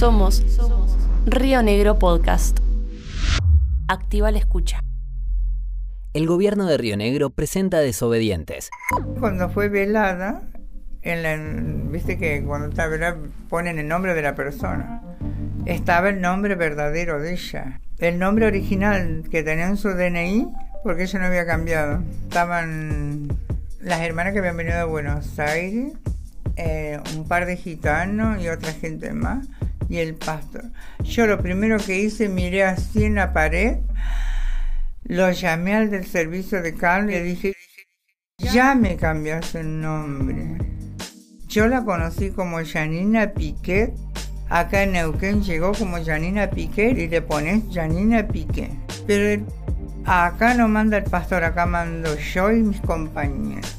Somos Río Negro Podcast. Activa la escucha. El gobierno de Río Negro presenta desobedientes. Cuando fue velada, en la, viste que cuando está velada ponen el nombre de la persona. Estaba el nombre verdadero de ella. El nombre original que tenía en su DNI, porque ella no había cambiado. Estaban las hermanas que habían venido de Buenos Aires, eh, un par de gitanos y otra gente más, y el pastor. Yo lo primero que hice, miré así en la pared, lo llamé al del servicio de carne le dije, ya me cambiaste el nombre. Yo la conocí como Janina Piquet. Acá en Neuquén llegó como Janina Piquet y le pones Janina Piquet. Pero acá no manda el pastor, acá mando yo y mis compañeros.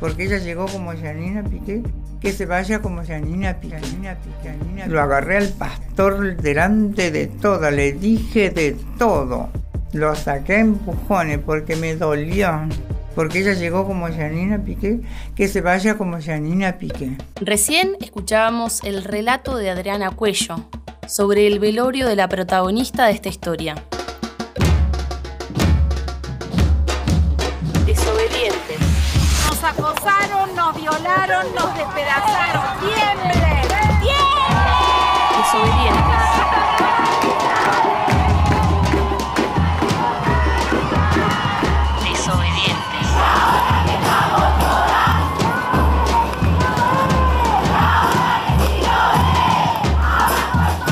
Porque ella llegó como Janina Piquet. Que se vaya como Janina. Janina Piquet. Lo agarré al pastor delante de todo, le dije de todo. Lo saqué a empujones porque me dolió porque ella llegó como Janina Piqué, que se vaya como Janina Piqué. Recién escuchábamos el relato de Adriana Cuello sobre el velorio de la protagonista de esta historia. Violaron, nos despedazaron. ¡Tiemble! ¡Tiemble! Desobedientes. Desobedientes.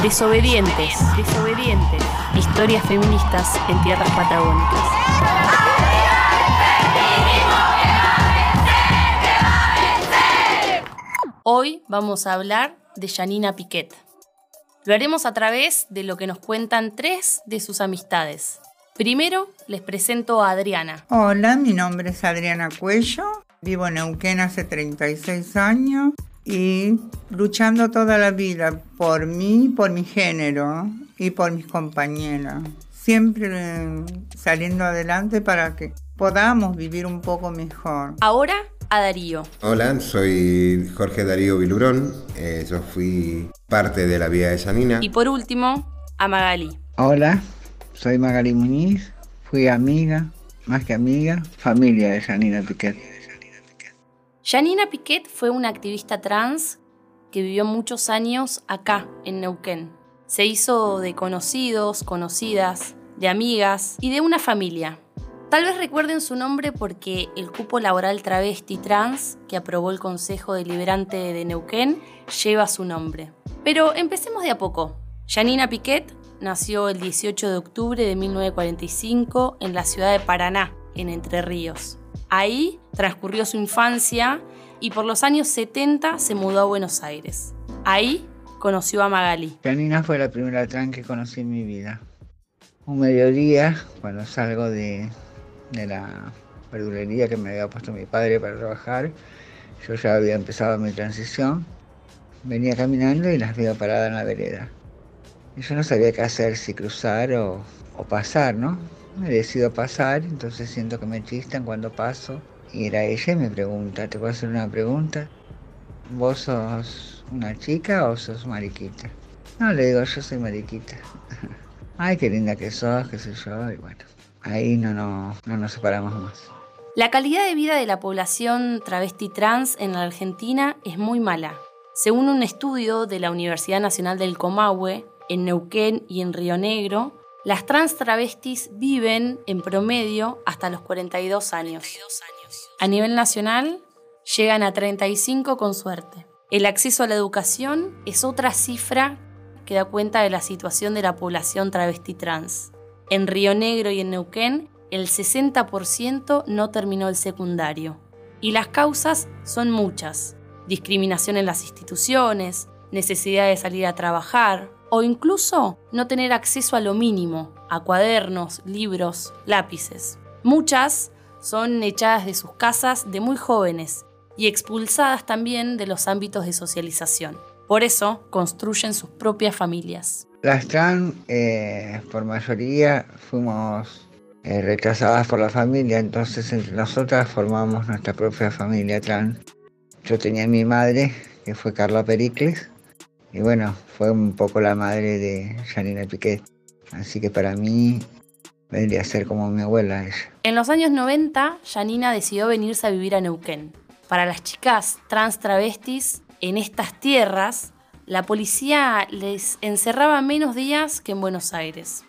Desobedientes. Desobedientes. Historias feministas en tierras patagónicas. Hoy vamos a hablar de Janina Piquet. Lo haremos a través de lo que nos cuentan tres de sus amistades. Primero les presento a Adriana. Hola, mi nombre es Adriana Cuello, vivo en Neuquén hace 36 años y luchando toda la vida por mí, por mi género y por mis compañeras. Siempre eh, saliendo adelante para que podamos vivir un poco mejor. Ahora a Darío. Hola, soy Jorge Darío Vilurón. Eh, yo fui parte de la vida de Janina. Y por último, a Magali. Hola, soy Magali Muñiz, fui amiga, más que amiga, familia de Janina Piquet. Janina Piquet fue una activista trans que vivió muchos años acá, en Neuquén. Se hizo de conocidos, conocidas, de amigas y de una familia. Tal vez recuerden su nombre porque el cupo laboral travesti trans que aprobó el Consejo Deliberante de Neuquén lleva su nombre. Pero empecemos de a poco. Janina Piquet nació el 18 de octubre de 1945 en la ciudad de Paraná, en Entre Ríos. Ahí transcurrió su infancia y por los años 70 se mudó a Buenos Aires. Ahí conoció a Magali. Janina fue la primera trans que conocí en mi vida. Un mediodía, cuando salgo de, de la verdulería que me había puesto mi padre para trabajar, yo ya había empezado mi transición, venía caminando y las veo paradas en la vereda. Y yo no sabía qué hacer, si cruzar o, o pasar, ¿no? Me decido pasar, entonces siento que me chistan cuando paso. Y era ella y me pregunta, ¿te puedo hacer una pregunta? ¿Vos sos una chica o sos mariquita? No, le digo, yo soy mariquita. Ay, qué linda que sos, qué sé yo, y bueno, ahí no, no, no nos separamos más. La calidad de vida de la población travesti trans en la Argentina es muy mala. Según un estudio de la Universidad Nacional del Comahue, en Neuquén y en Río Negro, las trans travestis viven en promedio hasta los 42 años. A nivel nacional, llegan a 35 con suerte. El acceso a la educación es otra cifra que da cuenta de la situación de la población travesti trans. En Río Negro y en Neuquén, el 60% no terminó el secundario. Y las causas son muchas. Discriminación en las instituciones, necesidad de salir a trabajar, o incluso no tener acceso a lo mínimo, a cuadernos, libros, lápices. Muchas son echadas de sus casas de muy jóvenes y expulsadas también de los ámbitos de socialización. Por eso construyen sus propias familias. Las trans, eh, por mayoría, fuimos eh, rechazadas por la familia, entonces entre nosotras formamos nuestra propia familia trans. Yo tenía a mi madre, que fue Carla Pericles, Y bueno, fue un poco la madre de Janina Piquet. Así que para mí vendría a ser como mi abuela ella. En los años 90, Janina decidió venirse a vivir a Neuquén. Para las chicas trans travestis en estas tierras, la policía les encerraba menos días que en Buenos Aires.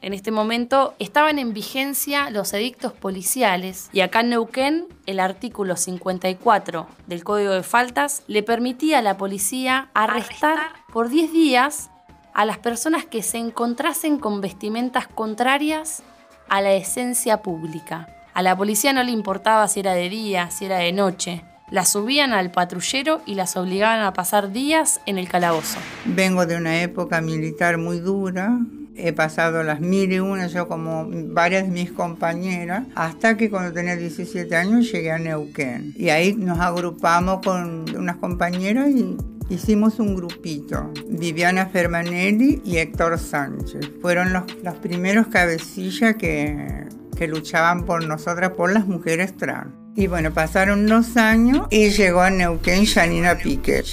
En este momento estaban en vigencia los edictos policiales y acá en Neuquén el artículo 54 del Código de Faltas le permitía a la policía arrestar por 10 días a las personas que se encontrasen con vestimentas contrarias a la esencia pública. A la policía no le importaba si era de día, si era de noche. Las subían al patrullero y las obligaban a pasar días en el calabozo. Vengo de una época militar muy dura. He pasado las mil y una, yo como varias de mis compañeras, hasta que cuando tenía 17 años llegué a Neuquén. Y ahí nos agrupamos con unas compañeras y hicimos un grupito. Viviana Fermanelli y Héctor Sánchez. Fueron los, los primeros cabecillas que, que luchaban por nosotras, por las mujeres trans. Y bueno, pasaron unos años y llegó a Neuquén Janina Piquet.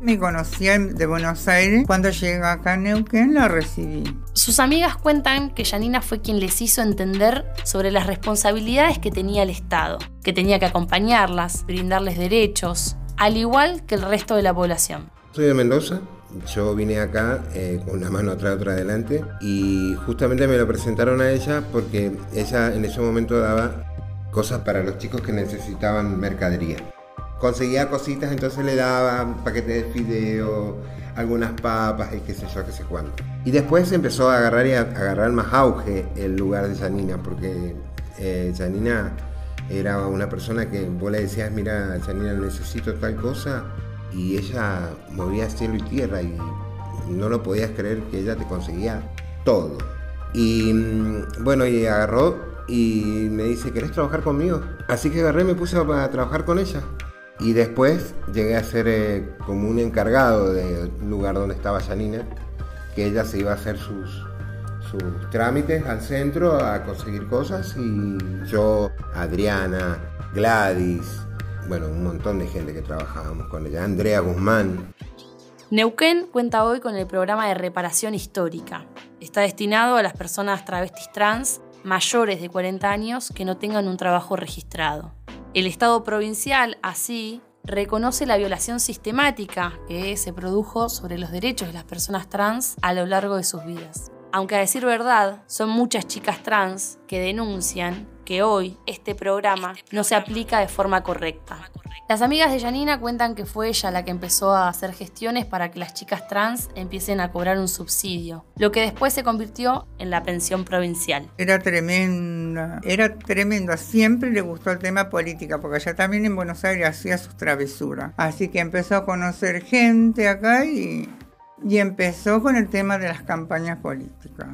Me conocía de Buenos Aires. Cuando llegó acá a Neuquén la recibí. Sus amigas cuentan que Janina fue quien les hizo entender sobre las responsabilidades que tenía el Estado, que tenía que acompañarlas, brindarles derechos, al igual que el resto de la población. Soy de Mendoza, yo vine acá eh, con una mano atrás, otra adelante y justamente me lo presentaron a ella porque ella en ese momento daba cosas para los chicos que necesitaban mercadería. Conseguía cositas, entonces le daba paquetes de fideo, algunas papas y qué sé yo, qué sé cuánto. Y después empezó a agarrar y a, agarrar más auge el lugar de Janina, porque eh, Janina era una persona que vos le decías, mira, Janina, necesito tal cosa, y ella movía cielo y tierra y no lo podías creer que ella te conseguía todo. Y mm, bueno, y agarró y me dice, ¿querés trabajar conmigo? Así que agarré y me puse a trabajar con ella. Y después llegué a ser eh, como un encargado del lugar donde estaba Janina, que ella se iba a hacer sus, sus trámites al centro a conseguir cosas y yo, Adriana, Gladys, bueno, un montón de gente que trabajábamos con ella, Andrea Guzmán. Neuquén cuenta hoy con el programa de reparación histórica. Está destinado a las personas travestis trans mayores de 40 años que no tengan un trabajo registrado. El Estado provincial, así, reconoce la violación sistemática que se produjo sobre los derechos de las personas trans a lo largo de sus vidas. Aunque a decir verdad, son muchas chicas trans que denuncian que hoy este programa no se aplica de forma correcta. Las amigas de Janina cuentan que fue ella la que empezó a hacer gestiones para que las chicas trans empiecen a cobrar un subsidio, lo que después se convirtió en la pensión provincial. Era tremenda, era tremenda. Siempre le gustó el tema política, porque ella también en Buenos Aires hacía sus travesuras. Así que empezó a conocer gente acá y, y empezó con el tema de las campañas políticas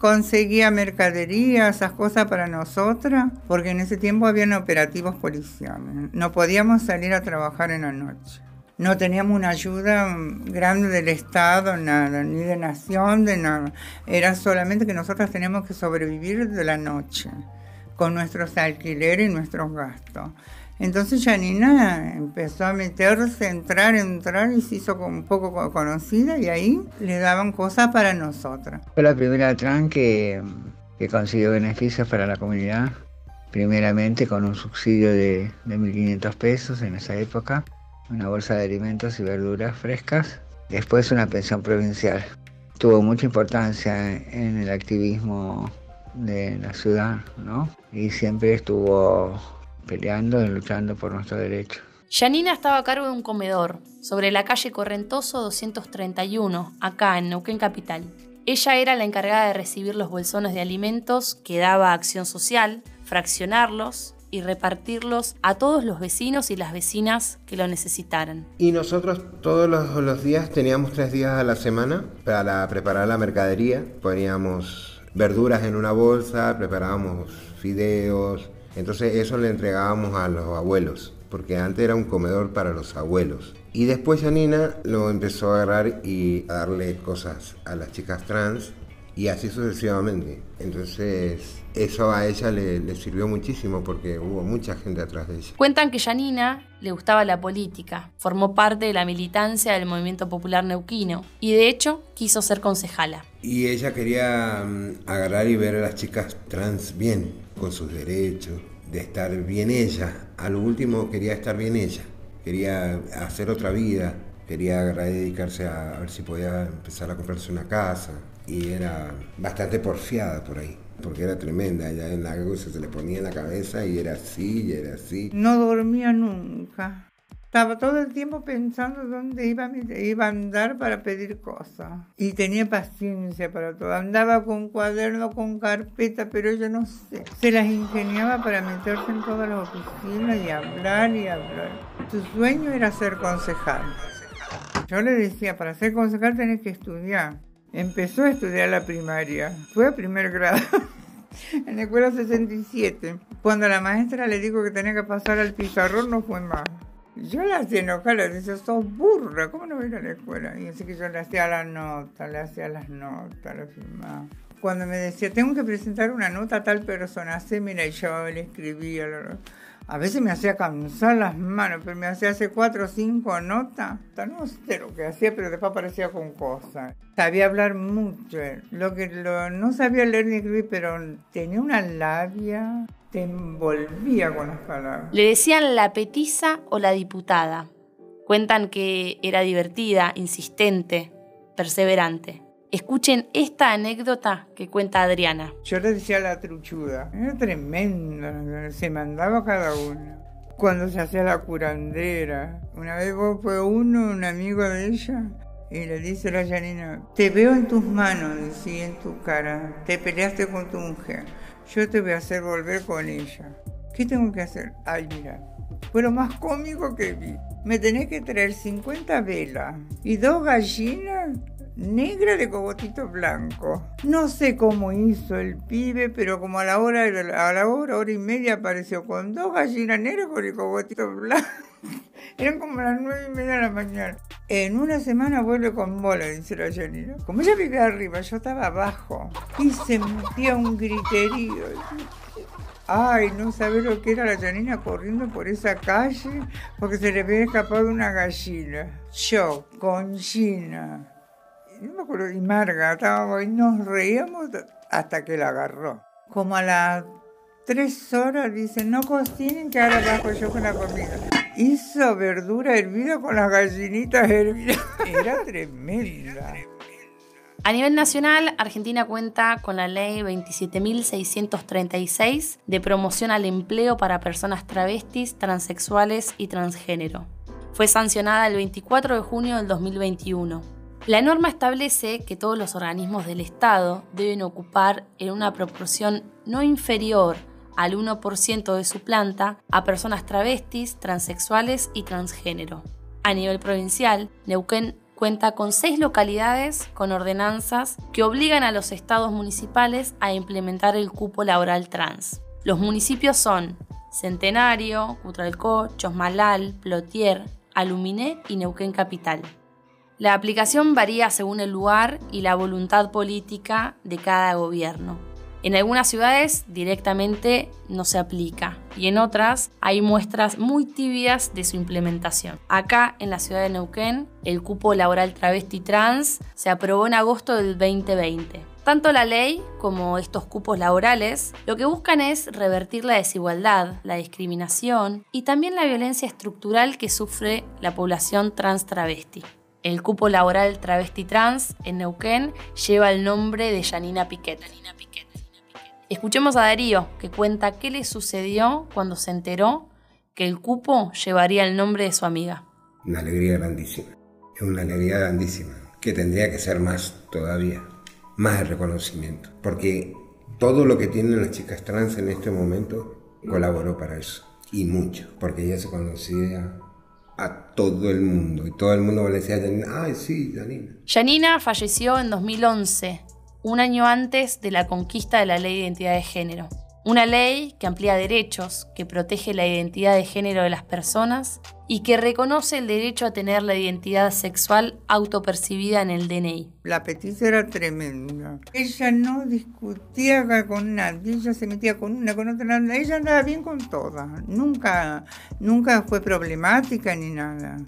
conseguía mercadería, esas cosas para nosotras, porque en ese tiempo habían operativos policiales. No podíamos salir a trabajar en la noche. No teníamos una ayuda grande del Estado, nada, ni de nación, de nada. Era solamente que nosotras teníamos que sobrevivir de la noche, con nuestros alquileres y nuestros gastos. Entonces Janina empezó a meterse, entrar, entrar y se hizo un poco conocida y ahí le daban cosas para nosotras. Fue la primera trans que, consiguió beneficios para la comunidad, primeramente con un subsidio de, de 1.500 pesos en esa época, una bolsa de alimentos y verduras frescas, después una pensión provincial. Tuvo mucha importancia en el activismo de la ciudad, ¿no? Y siempre estuvo peleando y luchando por nuestros derechos. Janina estaba a cargo de un comedor sobre la calle Correntoso 231, acá en Neuquén Capital. Ella era la encargada de recibir los bolsones de alimentos que daba Acción Social, fraccionarlos y repartirlos a todos los vecinos y las vecinas que lo necesitaran. Y nosotros todos los, los días teníamos tres días a la semana para preparar la mercadería. Poníamos verduras en una bolsa, preparábamos fideos, entonces eso le entregábamos a los abuelos, porque antes era un comedor para los abuelos. Y después Janina lo empezó a agarrar y a darle cosas a las chicas trans y así sucesivamente. Entonces, eso a ella le, sirvió muchísimo porque hubo mucha gente atrás de ella. Cuentan que Janina le gustaba la política, formó parte de la militancia del movimiento popular neuquino y de hecho quiso ser concejala. Y ella quería mm, agarrar y ver a las chicas trans bien, con sus derechos, de estar bien ella. A lo último quería estar bien ella, quería hacer otra vida, quería dedicarse a, a ver si podía empezar a comprarse una casa y era bastante porfiada por ahí porque era tremenda, ella en la se le ponía en la cabeza y era así, y era así. No dormía nunca. Estaba todo el tiempo pensando dónde iba, iba a andar para pedir cosas. Y tenía paciencia para todo. Andaba con cuaderno, con carpeta, pero yo no sé. Se las ingeniaba para meterse en todas las oficinas y hablar y hablar. Su sueño era ser concejal. Yo le decía, para ser concejal tenés que estudiar. Empezó a estudiar la primaria. Fue a primer grado. en la escuela 67. Cuando la maestra le dijo que tenía que pasar al pizarrón, no fue más. Yo la hacía enojar, le decía, sos burra, ¿cómo no voy a ir a la escuela? Y así que yo le hacía las notas, le hacía las notas, le firmaba. Cuando me decía, tengo que presentar una nota a tal persona, así, mira, y yo le escribía. A veces me hacía cansar las manos, pero me hacía hace cuatro o cinco notas. No sé lo que hacía, pero después aparecía con cosas. Sabía hablar mucho. Lo que no sabía leer ni escribir, pero tenía una labia, te envolvía con las palabras. Le decían la petiza o la diputada. Cuentan que era divertida, insistente, perseverante. Escuchen esta anécdota que cuenta Adriana. Yo le decía la truchuda, era tremenda, se mandaba cada uno. Cuando se hacía la curandera, una vez fue uno, un amigo de ella, y le dice a la Janina, te veo en tus manos, decía en tu cara, te peleaste con tu mujer, yo te voy a hacer volver con ella. ¿Qué tengo que hacer? Ay, mira, fue lo más cómico que vi. Me tenés que traer 50 velas y dos gallinas negra de cogotito blanco. No sé cómo hizo el pibe, pero como a la hora, a la hora, hora y media apareció con dos gallinas negras con el cogotito blanco. Eran como las nueve y media de la mañana. En una semana vuelve con bola, dice la Janina. Como ella vivía arriba, yo estaba abajo. Y sentía un griterío. Ay, no sabe lo que era la Janina corriendo por esa calle porque se le había escapado una gallina. Yo, con Gina, no me acuerdo, y Marga, estábamos y nos reíamos hasta que la agarró. Como a las tres horas dice, no cocinen que ahora bajo yo con la comida. Hizo verdura hervida con las gallinitas hervidas. Era tremenda. A nivel nacional, Argentina cuenta con la ley 27.636 de promoción al empleo para personas travestis, transexuales y transgénero. Fue sancionada el 24 de junio del 2021. La norma establece que todos los organismos del Estado deben ocupar en una proporción no inferior al 1% de su planta a personas travestis, transexuales y transgénero. A nivel provincial, Neuquén cuenta con seis localidades con ordenanzas que obligan a los estados municipales a implementar el cupo laboral trans. Los municipios son Centenario, Cutralcó, Chosmalal, Plotier, Aluminé y Neuquén Capital. La aplicación varía según el lugar y la voluntad política de cada gobierno. En algunas ciudades directamente no se aplica y en otras hay muestras muy tibias de su implementación. Acá en la ciudad de Neuquén, el cupo laboral travesti trans se aprobó en agosto del 2020. Tanto la ley como estos cupos laborales lo que buscan es revertir la desigualdad, la discriminación y también la violencia estructural que sufre la población trans travesti. El cupo laboral travesti trans en Neuquén lleva el nombre de Janina Piquet. Escuchemos a Darío, que cuenta qué le sucedió cuando se enteró que el cupo llevaría el nombre de su amiga. Una alegría grandísima, es una alegría grandísima, que tendría que ser más todavía, más de reconocimiento, porque todo lo que tienen las chicas trans en este momento colaboró para eso, y mucho, porque ella se conocía a todo el mundo. Y todo el mundo le decía ay, sí, Janina. Janina falleció en 2011, un año antes de la conquista de la ley de identidad de género. Una ley que amplía derechos, que protege la identidad de género de las personas y que reconoce el derecho a tener la identidad sexual autopercibida en el DNI. La petición era tremenda. Ella no discutía con nadie, ella se metía con una, con otra, ella andaba bien con todas. Nunca, nunca fue problemática ni nada.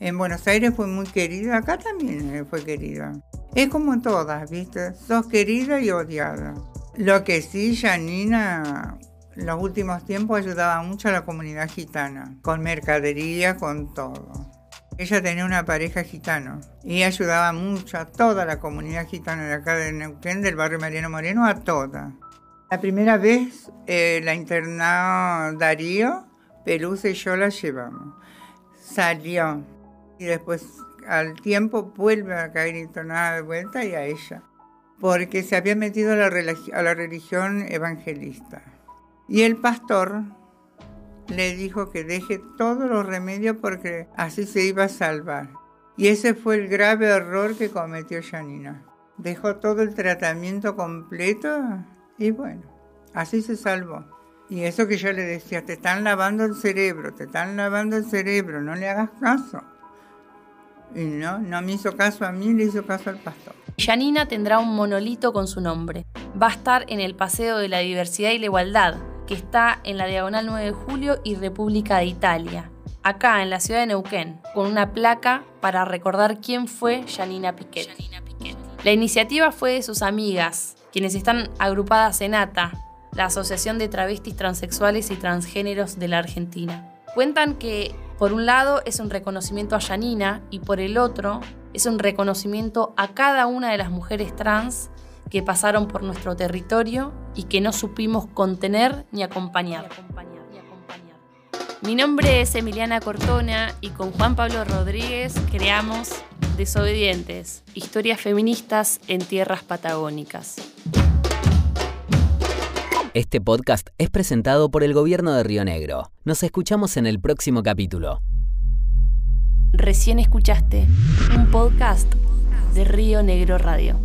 En Buenos Aires fue muy querida, acá también fue querida. Es como todas, ¿viste? Sos querida y odiada. Lo que sí, Janina, en los últimos tiempos ayudaba mucho a la comunidad gitana, con mercadería, con todo. Ella tenía una pareja gitana y ayudaba mucho a toda la comunidad gitana de acá de Neuquén, del barrio Mariano Moreno, a toda. La primera vez eh, la internó Darío, Pelusa y yo la llevamos. Salió y después al tiempo vuelve a caer internada de vuelta y a ella porque se había metido a la, religión evangelista. Y el pastor le dijo que deje todos los remedios porque así se iba a salvar. Y ese fue el grave error que cometió Janina. Dejó todo el tratamiento completo y bueno, así se salvó. Y eso que yo le decía, te están lavando el cerebro, te están lavando el cerebro, no le hagas caso. Y no, me hizo caso a mí, le hizo caso al pastor. Yanina tendrá un monolito con su nombre. Va a estar en el Paseo de la Diversidad y la Igualdad, que está en la Diagonal 9 de Julio y República de Italia, acá en la ciudad de Neuquén, con una placa para recordar quién fue Yanina Piquet. La iniciativa fue de sus amigas, quienes están agrupadas en ATA, la Asociación de Travestis Transexuales y Transgéneros de la Argentina. Cuentan que por un lado es un reconocimiento a Yanina y por el otro es un reconocimiento a cada una de las mujeres trans que pasaron por nuestro territorio y que no supimos contener ni acompañar. Mi nombre es Emiliana Cortona y con Juan Pablo Rodríguez creamos Desobedientes, historias feministas en tierras patagónicas. Este podcast es presentado por el gobierno de Río Negro. Nos escuchamos en el próximo capítulo. Recién escuchaste un podcast de Río Negro Radio.